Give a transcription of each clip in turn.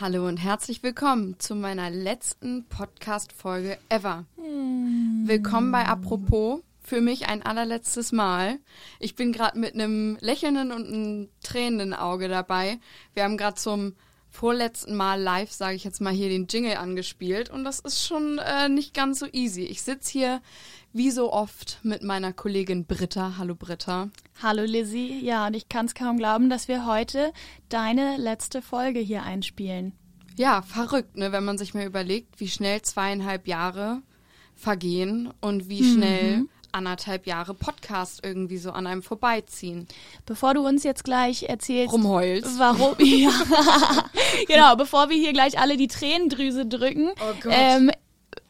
Hallo und herzlich willkommen zu meiner letzten Podcast-Folge ever. Hm. Willkommen bei Apropos. Für mich ein allerletztes Mal. Ich bin gerade mit einem lächelnden und einem tränenden Auge dabei. Wir haben gerade zum vorletzten Mal live, sage ich jetzt mal, hier den Jingle angespielt und das ist schon äh, nicht ganz so easy. Ich sitze hier wie so oft mit meiner Kollegin Britta. Hallo Britta. Hallo Lizzie. Ja, und ich kann es kaum glauben, dass wir heute deine letzte Folge hier einspielen. Ja, verrückt, ne, wenn man sich mal überlegt, wie schnell zweieinhalb Jahre vergehen und wie mhm. Anderthalb Jahre Podcast irgendwie so an einem vorbeiziehen. Bevor du uns jetzt gleich erzählst, rumheulst, warum, ja, genau, bevor wir hier gleich alle die Tränendrüse drücken, oh ähm,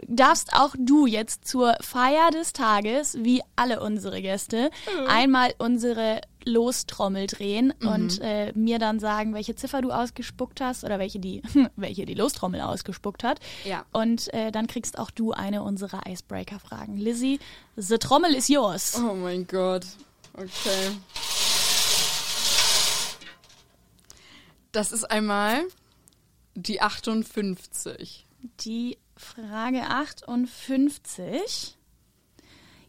darfst auch du jetzt zur Feier des Tages, wie alle unsere Gäste, mhm. einmal unsere Lostrommel drehen mhm. und äh, mir dann sagen, welche Ziffer du ausgespuckt hast oder welche die, welche die Lostrommel ausgespuckt hat. Ja. Und äh, dann kriegst auch du eine unserer Icebreaker-Fragen. Lizzie, the Trommel is yours. Oh mein Gott. Okay. Das ist einmal die 58. Die Frage 58.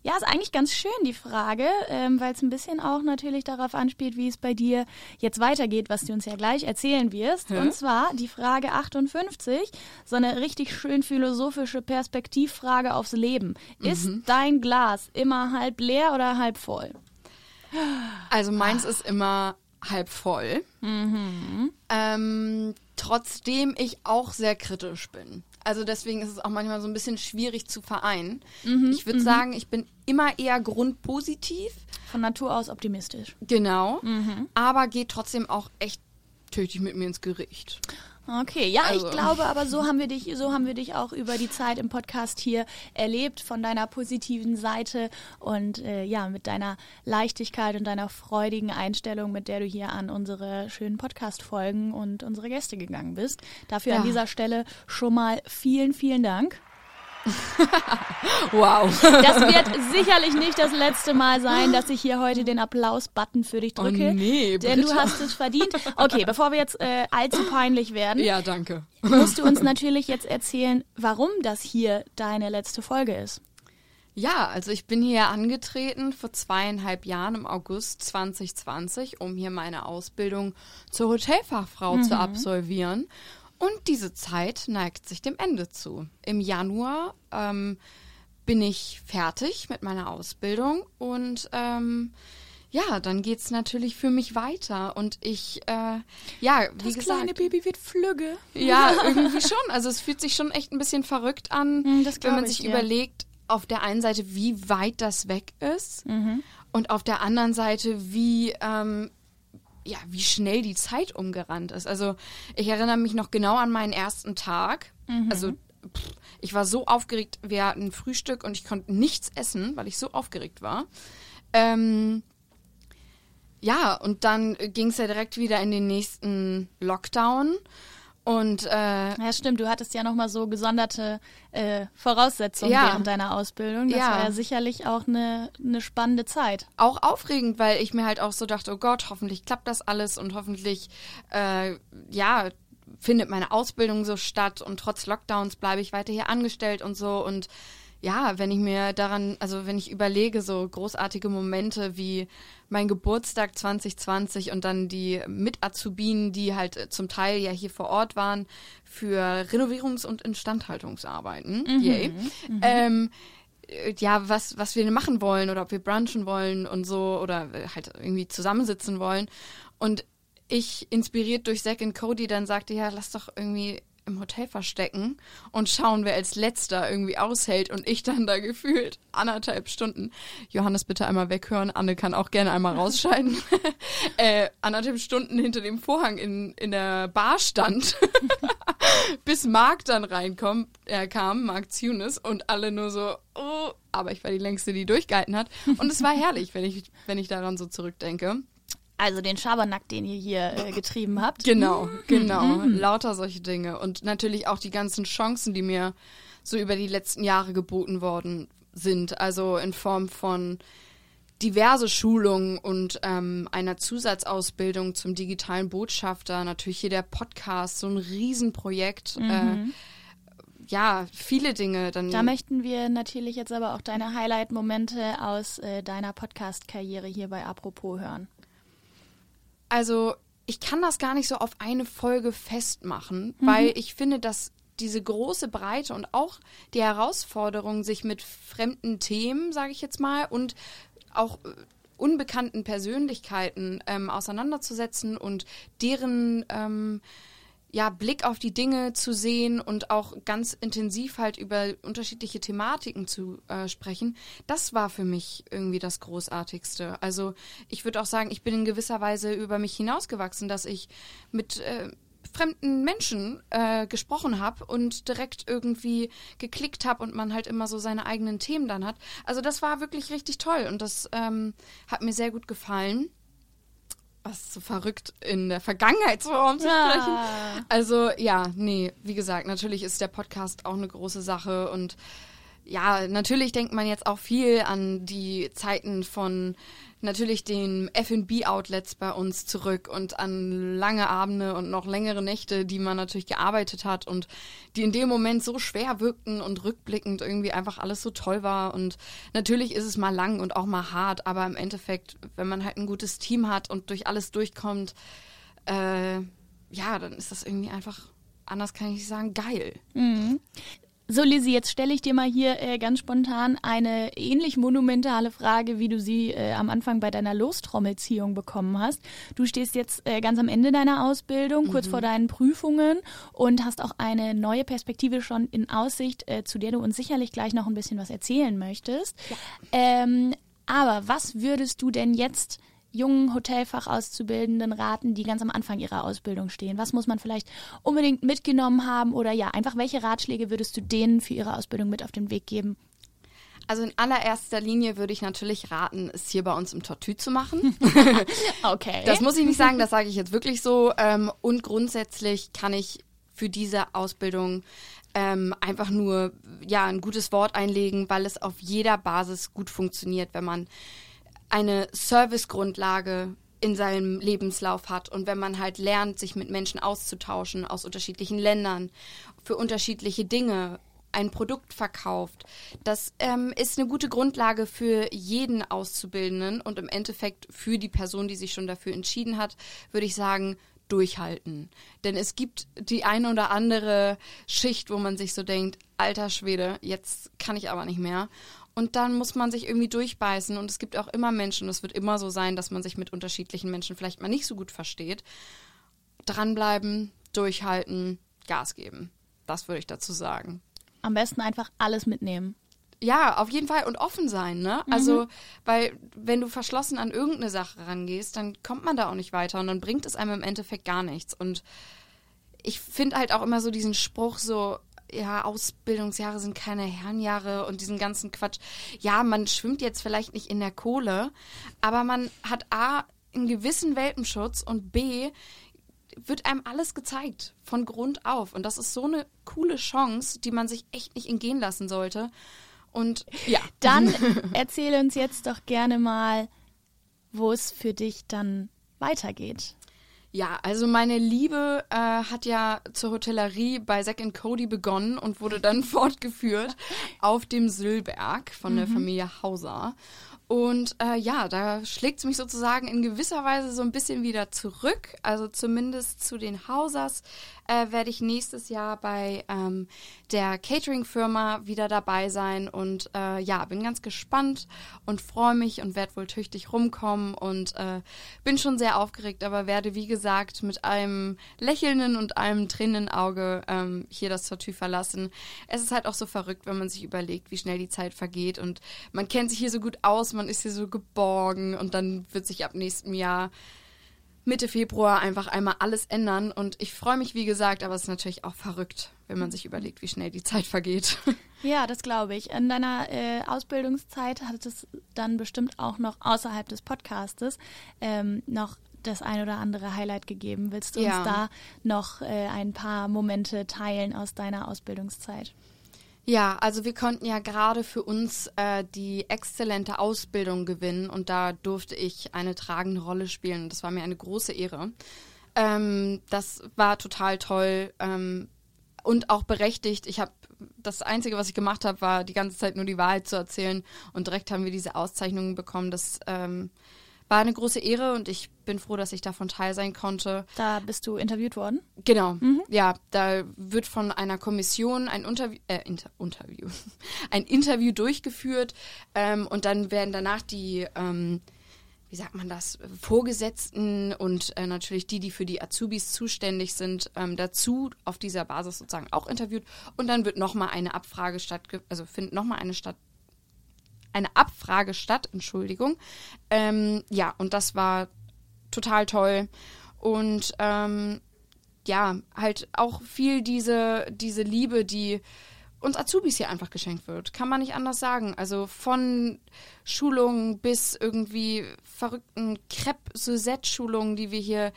Ja, ist eigentlich ganz schön die Frage, ähm, weil es ein bisschen auch natürlich darauf anspielt, wie es bei dir jetzt weitergeht, was du uns ja gleich erzählen wirst. Hä? Und zwar die Frage 58, so eine richtig schön philosophische Perspektivfrage aufs Leben. Mhm. Ist dein Glas immer halb leer oder halb voll? Also meins ist immer halb voll. Mhm. Ähm, trotzdem ich auch sehr kritisch bin. Also deswegen ist es auch manchmal so ein bisschen schwierig zu vereinen. Mhm, ich würde mhm. sagen, ich bin immer eher grundpositiv. Von Natur aus optimistisch. Genau. Mhm. Aber geht trotzdem auch echt tüchtig mit mir ins Gericht. Okay, ja, also. ich glaube, aber so haben wir dich, so haben wir dich auch über die Zeit im Podcast hier erlebt, von deiner positiven Seite und äh, ja, mit deiner Leichtigkeit und deiner freudigen Einstellung, mit der du hier an unsere schönen Podcast-Folgen und unsere Gäste gegangen bist. Dafür ja. an dieser Stelle schon mal vielen, vielen Dank. wow. Das wird sicherlich nicht das letzte Mal sein, dass ich hier heute den Applaus-Button für dich drücke. Oh nee, denn du hast es verdient. Okay, bevor wir jetzt äh, allzu peinlich werden. Ja, danke. Musst du uns natürlich jetzt erzählen, warum das hier deine letzte Folge ist. Ja, also ich bin hier angetreten vor zweieinhalb Jahren im August 2020, um hier meine Ausbildung zur Hotelfachfrau mhm. zu absolvieren. Und diese Zeit neigt sich dem Ende zu. Im Januar ähm, bin ich fertig mit meiner Ausbildung und ähm, ja, dann geht es natürlich für mich weiter. Und ich, äh, ja, wie das gesagt. Das kleine Baby wird flügge. Ja, irgendwie schon. Also es fühlt sich schon echt ein bisschen verrückt an, hm, wenn man ich, sich ja. überlegt, auf der einen Seite, wie weit das weg ist. Mhm. Und auf der anderen Seite, wie ähm, ja, wie schnell die Zeit umgerannt ist. Also ich erinnere mich noch genau an meinen ersten Tag. Mhm. Also pff, ich war so aufgeregt, wir hatten Frühstück und ich konnte nichts essen, weil ich so aufgeregt war. Ähm, ja, und dann ging es ja direkt wieder in den nächsten Lockdown. Und äh, ja, stimmt. Du hattest ja noch mal so gesonderte äh, Voraussetzungen ja. während deiner Ausbildung. Das ja. war ja sicherlich auch eine, eine spannende Zeit. Auch aufregend, weil ich mir halt auch so dachte, oh Gott, hoffentlich klappt das alles und hoffentlich, äh, ja, findet meine Ausbildung so statt und trotz Lockdowns bleibe ich weiter hier angestellt und so und ja, wenn ich mir daran, also wenn ich überlege, so großartige Momente wie mein Geburtstag 2020 und dann die Mit-Azubinen, die halt zum Teil ja hier vor Ort waren für Renovierungs- und Instandhaltungsarbeiten. Mhm. Yay. Mhm. Ähm, ja, was, was wir machen wollen oder ob wir brunchen wollen und so oder halt irgendwie zusammensitzen wollen. Und ich, inspiriert durch Zack und Cody, dann sagte, ja, lass doch irgendwie im Hotel verstecken und schauen, wer als letzter irgendwie aushält und ich dann da gefühlt anderthalb Stunden. Johannes bitte einmal weghören, Anne kann auch gerne einmal rausscheiden. äh, anderthalb Stunden hinter dem Vorhang in, in der Bar stand, bis Marc dann reinkommt, er kam, Marc Zunis und alle nur so, oh, aber ich war die längste, die durchgehalten hat und es war herrlich, wenn ich, wenn ich daran so zurückdenke. Also den Schabernack, den ihr hier äh, getrieben habt. Genau, genau. Mhm. Lauter solche Dinge. Und natürlich auch die ganzen Chancen, die mir so über die letzten Jahre geboten worden sind. Also in Form von diverse Schulungen und ähm, einer Zusatzausbildung zum digitalen Botschafter. Natürlich hier der Podcast, so ein Riesenprojekt. Mhm. Äh, ja, viele Dinge. Dann da möchten wir natürlich jetzt aber auch deine Highlight-Momente aus äh, deiner Podcast-Karriere hier bei Apropos hören. Also ich kann das gar nicht so auf eine Folge festmachen, mhm. weil ich finde, dass diese große Breite und auch die Herausforderung, sich mit fremden Themen, sage ich jetzt mal, und auch äh, unbekannten Persönlichkeiten ähm, auseinanderzusetzen und deren ähm, ja, Blick auf die Dinge zu sehen und auch ganz intensiv halt über unterschiedliche Thematiken zu äh, sprechen, das war für mich irgendwie das Großartigste. Also ich würde auch sagen, ich bin in gewisser Weise über mich hinausgewachsen, dass ich mit äh, fremden Menschen äh, gesprochen habe und direkt irgendwie geklickt habe und man halt immer so seine eigenen Themen dann hat. Also das war wirklich richtig toll und das ähm, hat mir sehr gut gefallen was so verrückt in der Vergangenheitsform zu sprechen. Ja. Also ja, nee, wie gesagt, natürlich ist der Podcast auch eine große Sache und ja, natürlich denkt man jetzt auch viel an die Zeiten von natürlich den F&B-Outlets bei uns zurück und an lange Abende und noch längere Nächte, die man natürlich gearbeitet hat und die in dem Moment so schwer wirkten und rückblickend irgendwie einfach alles so toll war. Und natürlich ist es mal lang und auch mal hart, aber im Endeffekt, wenn man halt ein gutes Team hat und durch alles durchkommt, äh, ja, dann ist das irgendwie einfach anders kann ich sagen, geil. Mhm. So, Lizzie, jetzt stelle ich dir mal hier äh, ganz spontan eine ähnlich monumentale Frage, wie du sie äh, am Anfang bei deiner Lostrommelziehung bekommen hast. Du stehst jetzt äh, ganz am Ende deiner Ausbildung, mhm. kurz vor deinen Prüfungen und hast auch eine neue Perspektive schon in Aussicht, äh, zu der du uns sicherlich gleich noch ein bisschen was erzählen möchtest. Ja. Ähm, aber was würdest du denn jetzt jungen Hotelfachauszubildenden raten, die ganz am Anfang ihrer Ausbildung stehen? Was muss man vielleicht unbedingt mitgenommen haben oder ja, einfach welche Ratschläge würdest du denen für ihre Ausbildung mit auf den Weg geben? Also in allererster Linie würde ich natürlich raten, es hier bei uns im Tortue zu machen. okay. Das muss ich nicht sagen, das sage ich jetzt wirklich so. Ähm, und grundsätzlich kann ich für diese Ausbildung ähm, einfach nur ja ein gutes Wort einlegen, weil es auf jeder Basis gut funktioniert, wenn man eine Servicegrundlage in seinem Lebenslauf hat und wenn man halt lernt, sich mit Menschen auszutauschen aus unterschiedlichen Ländern für unterschiedliche Dinge, ein Produkt verkauft, das ähm, ist eine gute Grundlage für jeden Auszubildenden und im Endeffekt für die Person, die sich schon dafür entschieden hat, würde ich sagen, durchhalten. Denn es gibt die eine oder andere Schicht, wo man sich so denkt, alter Schwede, jetzt kann ich aber nicht mehr. Und dann muss man sich irgendwie durchbeißen. Und es gibt auch immer Menschen, es wird immer so sein, dass man sich mit unterschiedlichen Menschen vielleicht mal nicht so gut versteht. Dranbleiben, durchhalten, Gas geben. Das würde ich dazu sagen. Am besten einfach alles mitnehmen. Ja, auf jeden Fall und offen sein, ne? Mhm. Also, weil wenn du verschlossen an irgendeine Sache rangehst, dann kommt man da auch nicht weiter und dann bringt es einem im Endeffekt gar nichts. Und ich finde halt auch immer so diesen Spruch so, ja, Ausbildungsjahre sind keine Herrenjahre und diesen ganzen Quatsch. Ja, man schwimmt jetzt vielleicht nicht in der Kohle, aber man hat A, einen gewissen Welpenschutz und B, wird einem alles gezeigt, von Grund auf. Und das ist so eine coole Chance, die man sich echt nicht entgehen lassen sollte. Und ja. Dann erzähle uns jetzt doch gerne mal, wo es für dich dann weitergeht. Ja, also meine Liebe äh, hat ja zur Hotellerie bei Zack Cody begonnen und wurde dann fortgeführt auf dem Sülberg von der mhm. Familie Hauser. Und äh, ja, da schlägt es mich sozusagen in gewisser Weise so ein bisschen wieder zurück. Also zumindest zu den Hausers äh, werde ich nächstes Jahr bei ähm, der Catering-Firma wieder dabei sein. Und äh, ja, bin ganz gespannt und freue mich und werde wohl tüchtig rumkommen und äh, bin schon sehr aufgeregt, aber werde, wie gesagt, mit einem lächelnden und einem tränenden Auge ähm, hier das Tortue verlassen. Es ist halt auch so verrückt, wenn man sich überlegt, wie schnell die Zeit vergeht und man kennt sich hier so gut aus, man ist hier so geborgen und dann wird sich ab nächstem Jahr Mitte Februar einfach einmal alles ändern. Und ich freue mich, wie gesagt, aber es ist natürlich auch verrückt, wenn man sich überlegt, wie schnell die Zeit vergeht. Ja, das glaube ich. In deiner äh, Ausbildungszeit hat es dann bestimmt auch noch außerhalb des Podcastes ähm, noch das ein oder andere Highlight gegeben. Willst du Ja. uns da noch äh, ein paar Momente teilen aus deiner Ausbildungszeit? Ja, also wir konnten ja gerade für uns äh, die exzellente Ausbildung gewinnen und da durfte ich eine tragende Rolle spielen. Das war mir eine große Ehre. Ähm, das war total toll ähm, und auch berechtigt. Ich habe das Einzige, was ich gemacht habe, war die ganze Zeit nur die Wahrheit zu erzählen und direkt haben wir diese Auszeichnungen bekommen. Das ähm, war eine große Ehre und ich bin froh, dass ich davon teil sein konnte. Da bist du interviewt worden. Genau, ja, da wird von einer Kommission ein Interview, äh, Inter Interview, ein Interview durchgeführt ähm, und dann werden danach die, ähm, wie sagt man das, Vorgesetzten und äh, natürlich die, die für die Azubis zuständig sind, ähm, dazu auf dieser Basis sozusagen auch interviewt und dann wird nochmal eine Abfrage stattge, also findet nochmal eine statt eine Abfrage statt, Entschuldigung. Ähm, ja, und das war total toll. Und ähm, ja, halt auch viel diese, diese Liebe, die uns Azubis hier einfach geschenkt wird. Kann man nicht anders sagen. Also von Schulungen bis irgendwie verrückten Crepe-Suzette-Schulungen, die wir hier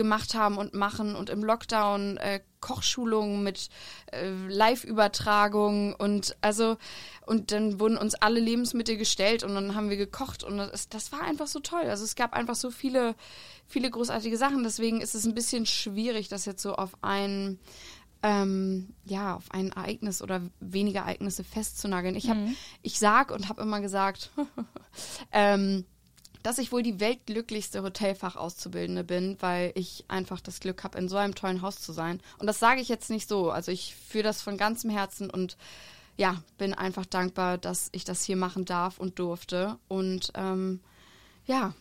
gemacht haben und machen und im Lockdown äh, Kochschulungen mit äh, Live-Übertragungen und also und dann wurden uns alle Lebensmittel gestellt und dann haben wir gekocht und das, das war einfach so toll. Also es gab einfach so viele, viele großartige Sachen. Deswegen ist es ein bisschen schwierig, das jetzt so auf ein ähm, ja, auf ein Ereignis oder weniger Ereignisse festzunageln. Ich habe, ich sag und habe immer gesagt, ähm, dass ich wohl die weltglücklichste Hotelfachauszubildende bin, weil ich einfach das Glück habe, in so einem tollen Haus zu sein. Und das sage ich jetzt nicht so. Also ich fühle das von ganzem Herzen und ja, bin einfach dankbar, dass ich das hier machen darf und durfte. Und ähm, ja,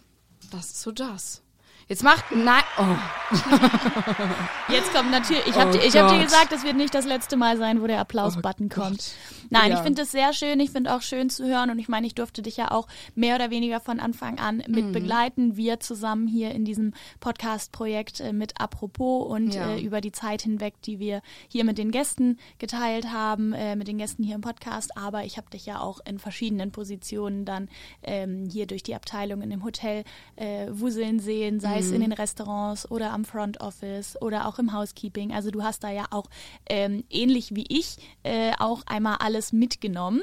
das ist so das. Jetzt macht nein. Oh. Jetzt kommt natürlich, ich habe Oh dir, ich hab dir gesagt, das wird nicht das letzte Mal sein, wo der Applaus-Button Oh kommt. Nein, Ja. ich finde das sehr schön. Ich finde auch schön zu hören und ich meine, ich durfte dich ja auch mehr oder weniger von Anfang an mit Mhm. begleiten. Wir zusammen hier in diesem Podcast-Projekt äh, mit Apropos und Ja. äh, über die Zeit hinweg, die wir hier mit den Gästen geteilt haben, äh, mit den Gästen hier im Podcast. Aber ich habe dich ja auch in verschiedenen Positionen dann ähm, hier durch die Abteilung in dem Hotel äh, wuseln sehen, sei Mhm. es in den Restaurants oder am Front Office oder auch im Housekeeping. Also du hast da ja auch ähm, ähnlich wie ich äh, auch einmal alles mitgenommen.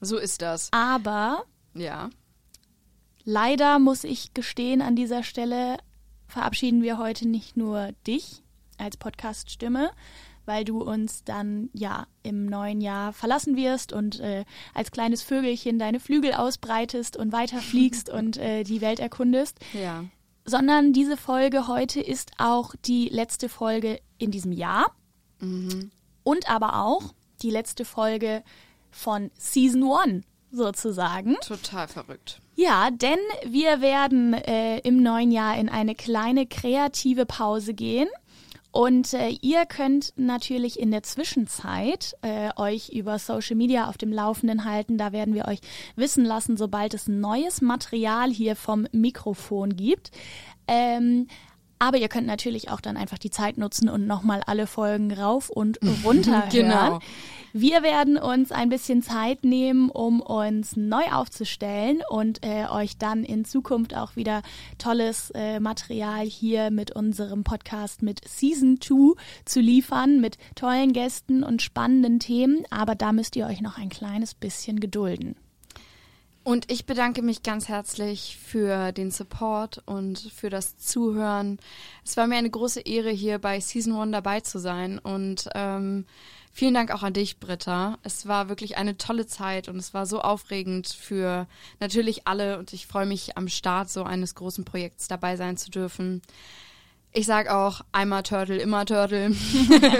So ist das. Aber Ja. leider muss ich gestehen, an dieser Stelle verabschieden wir heute nicht nur dich als Podcast-Stimme, weil du uns dann ja im neuen Jahr verlassen wirst und äh, als kleines Vögelchen deine Flügel ausbreitest und weiterfliegst und äh, die Welt erkundest, Ja. Sondern diese Folge heute ist auch die letzte Folge in diesem Jahr und aber auch die letzte Folge von Season 1 sozusagen. Total verrückt. Ja, denn wir werden äh, im neuen Jahr in eine kleine kreative Pause gehen. Und äh, ihr könnt natürlich in der Zwischenzeit äh, euch über Social Media auf dem Laufenden halten. Da werden wir euch wissen lassen, sobald es neues Material hier vom Mikrofon gibt. Ähm, aber ihr könnt natürlich auch dann einfach die Zeit nutzen und nochmal alle Folgen rauf und runter hören. Genau. Wir werden uns ein bisschen Zeit nehmen, um uns neu aufzustellen und äh, euch dann in Zukunft auch wieder tolles äh, Material hier mit unserem Podcast mit Season 2 zu liefern, mit tollen Gästen und spannenden Themen. Aber da müsst ihr euch noch ein kleines bisschen gedulden. Und ich bedanke mich ganz herzlich für den Support und für das Zuhören. Es war mir eine große Ehre, hier bei Season 1 dabei zu sein. Und ähm, vielen Dank auch an dich, Britta. Es war wirklich eine tolle Zeit und es war so aufregend für natürlich alle. Und ich freue mich, am Start so eines großen Projekts dabei sein zu dürfen. Ich sag auch, einmal Turtle, immer Turtle.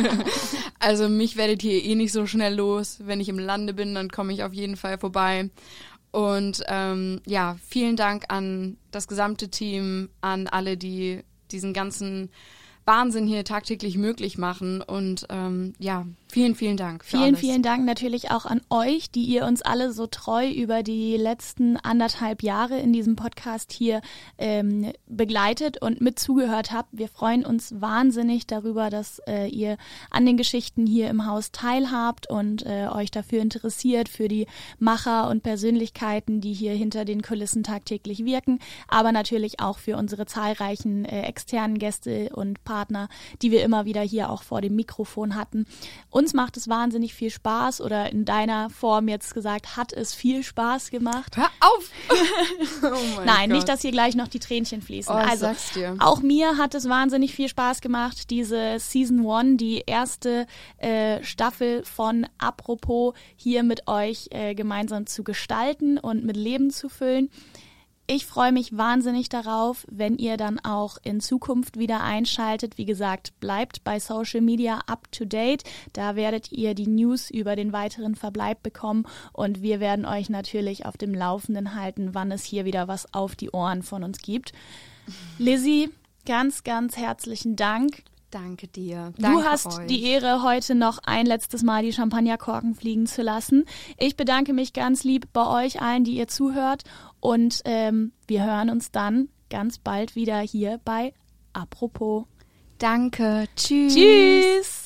also mich werdet ihr eh nicht so schnell los. Wenn ich im Lande bin, dann komme ich auf jeden Fall vorbei. Und ähm, ja, vielen Dank an das gesamte Team, an alle, die diesen ganzen Wahnsinn hier tagtäglich möglich machen. Und ähm, ja, vielen, vielen Dank. Vielen, alles. vielen Dank natürlich auch an euch, die ihr uns alle so treu über die letzten anderthalb Jahre in diesem Podcast hier ähm, begleitet und mit zugehört habt. Wir freuen uns wahnsinnig darüber, dass äh, ihr an den Geschichten hier im Haus teilhabt und äh, euch dafür interessiert, für die Macher und Persönlichkeiten, die hier hinter den Kulissen tagtäglich wirken, aber natürlich auch für unsere zahlreichen äh, externen Gäste und Partner, die wir immer wieder hier auch vor dem Mikrofon hatten. Uns macht es wahnsinnig viel Spaß oder in deiner Form jetzt gesagt, hat es viel Spaß gemacht. Hör auf! oh Nein, Gott. nicht, dass hier gleich noch die Tränchen fließen. Oh, also, auch mir hat es wahnsinnig viel Spaß gemacht, diese Season One, die erste äh, Staffel von Apropos hier mit euch äh, gemeinsam zu gestalten und mit Leben zu füllen. Ich freue mich wahnsinnig darauf, wenn ihr dann auch in Zukunft wieder einschaltet. Wie gesagt, bleibt bei Social Media up to date. Da werdet ihr die News über den weiteren Verbleib bekommen und wir werden euch natürlich auf dem Laufenden halten, wann es hier wieder was auf die Ohren von uns gibt. Lizzie, ganz, ganz herzlichen Dank. Danke dir. Danke du hast euch. die Ehre, heute noch ein letztes Mal die Champagnerkorken fliegen zu lassen. Ich bedanke mich ganz lieb bei euch allen, die ihr zuhört. Und ähm, wir hören uns dann ganz bald wieder hier bei Apropos. Danke. Tschüss. Tschüss.